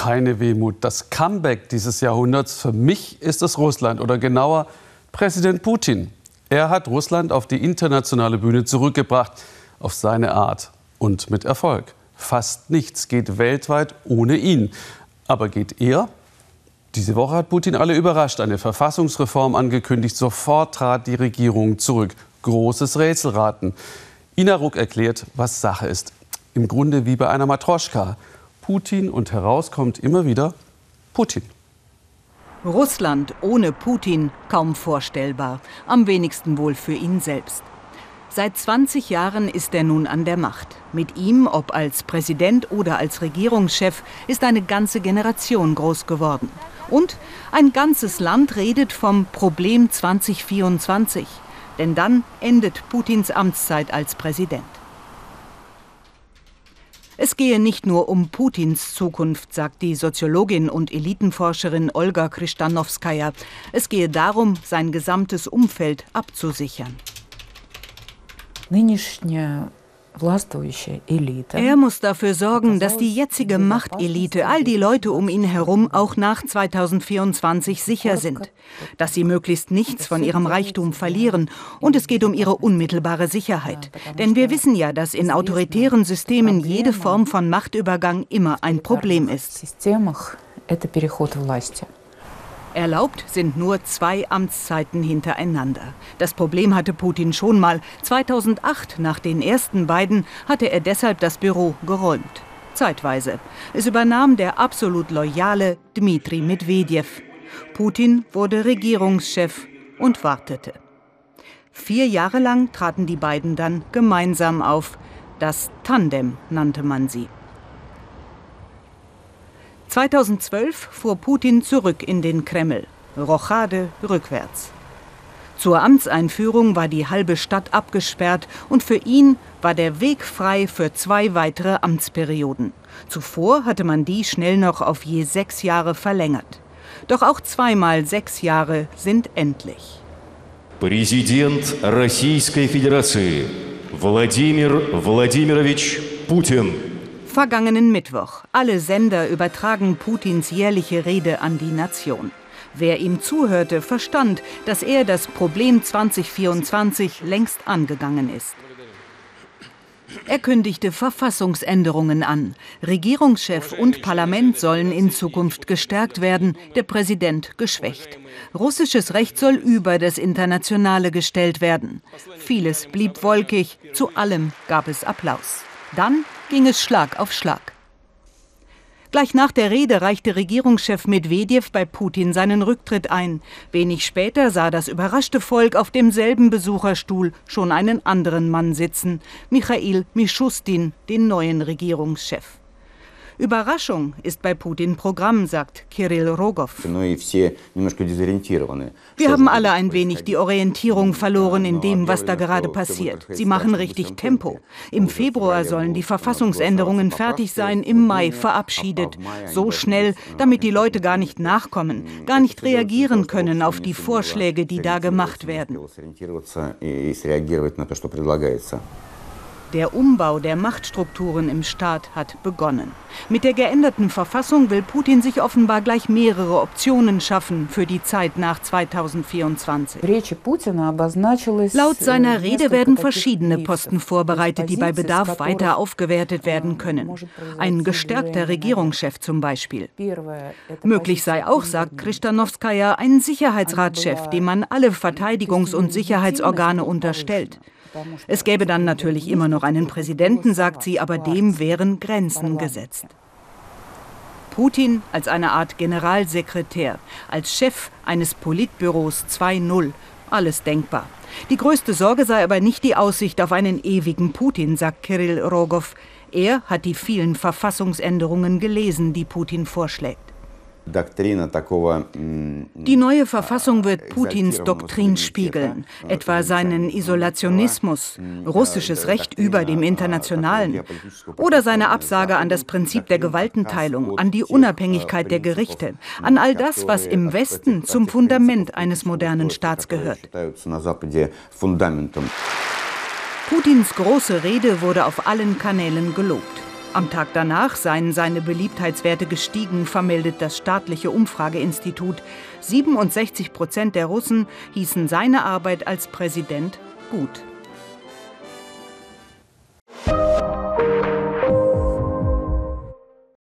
keine Wehmut. Das Comeback dieses Jahrhunderts, für mich ist es Russland oder genauer Präsident Putin. Er hat Russland auf die internationale Bühne zurückgebracht, auf seine Art und mit Erfolg. Fast nichts geht weltweit ohne ihn. Aber geht er? Diese Woche hat Putin alle überrascht, eine Verfassungsreform angekündigt. Sofort trat die Regierung zurück. Großes Rätselraten. Ina Ruck erklärt, was Sache ist. Im Grunde wie bei einer Matroschka. Putin und heraus kommt immer wieder Putin. Russland ohne Putin kaum vorstellbar, am wenigsten wohl für ihn selbst. Seit 20 Jahren ist er nun an der Macht. Mit ihm, ob als Präsident oder als Regierungschef, ist eine ganze Generation groß geworden. Und ein ganzes Land redet vom Problem 2024. Denn dann endet Putins Amtszeit als Präsident. Es gehe nicht nur um Putins Zukunft, sagt die Soziologin und Elitenforscherin Olga Kristanowskaja. Es gehe darum, sein gesamtes Umfeld abzusichern. Er muss dafür sorgen, dass die jetzige Machtelite, all die Leute um ihn herum, auch nach 2024 sicher sind, dass sie möglichst nichts von ihrem Reichtum verlieren. Und es geht um ihre unmittelbare Sicherheit. Denn wir wissen ja, dass in autoritären Systemen jede Form von Machtübergang immer ein Problem ist. Erlaubt sind nur zwei Amtszeiten hintereinander. Das Problem hatte Putin schon mal. 2008, nach den ersten beiden, hatte er deshalb das Büro geräumt. Zeitweise. Es übernahm der absolut loyale Dmitri Medvedev. Putin wurde Regierungschef und wartete. Vier Jahre lang traten die beiden dann gemeinsam auf. Das Tandem nannte man sie. 2012 fuhr Putin zurück in den Kreml, Rochade rückwärts. Zur Amtseinführung war die halbe Stadt abgesperrt und für ihn war der Weg frei für zwei weitere Amtsperioden. Zuvor hatte man die schnell noch auf je sechs Jahre verlängert. Doch auch zweimal sechs Jahre sind endlich. Präsident Российской Föderation Wladimir Wladimirovich Putin Vergangenen Mittwoch. Alle Sender übertragen Putins jährliche Rede an die Nation. Wer ihm zuhörte, verstand, dass er das Problem 2024 längst angegangen ist. Er kündigte Verfassungsänderungen an. Regierungschef und Parlament sollen in Zukunft gestärkt werden, der Präsident geschwächt. Russisches Recht soll über das Internationale gestellt werden. Vieles blieb wolkig, zu allem gab es Applaus. Dann ging es Schlag auf Schlag. Gleich nach der Rede reichte Regierungschef Medvedev bei Putin seinen Rücktritt ein. Wenig später sah das überraschte Volk auf demselben Besucherstuhl schon einen anderen Mann sitzen, Michail Mischustin, den neuen Regierungschef. Überraschung ist bei Putin Programm, sagt Kirill Rogow. Wir haben alle ein wenig die Orientierung verloren in dem, was da gerade passiert. Sie machen richtig Tempo. Im Februar sollen die Verfassungsänderungen fertig sein, im Mai verabschiedet. So schnell, damit die Leute gar nicht nachkommen, gar nicht reagieren können auf die Vorschläge, die da gemacht werden. Der Umbau der Machtstrukturen im Staat hat begonnen. Mit der geänderten Verfassung will Putin sich offenbar gleich mehrere Optionen schaffen für die Zeit nach 2024. Laut seiner э, Rede werden verschiedene Posten vorbereitet, die bei Bedarf weiter aufgewertet werden können. Ein gestärkter Regierungschef zum Beispiel. Möglich sei auch, sagt Kristanowskaja, ein Sicherheitsratschef, dem man alle Verteidigungs- und Sicherheitsorgane unterstellt. Es gäbe dann natürlich immer noch einen Präsidenten, sagt sie, aber dem wären Grenzen gesetzt. Putin als eine Art Generalsekretär, als Chef eines Politbüros 2.0, alles denkbar. Die größte Sorge sei aber nicht die Aussicht auf einen ewigen Putin, sagt Kirill Rogow. Er hat die vielen Verfassungsänderungen gelesen, die Putin vorschlägt. Die neue Verfassung wird Putins Doktrin spiegeln, etwa seinen Isolationismus, russisches Recht über dem internationalen oder seine Absage an das Prinzip der Gewaltenteilung, an die Unabhängigkeit der Gerichte, an all das, was im Westen zum Fundament eines modernen Staats gehört. Putins große Rede wurde auf allen Kanälen gelobt. Am Tag danach seien seine Beliebtheitswerte gestiegen, vermeldet das staatliche Umfrageinstitut. 67 Prozent der Russen hießen seine Arbeit als Präsident gut.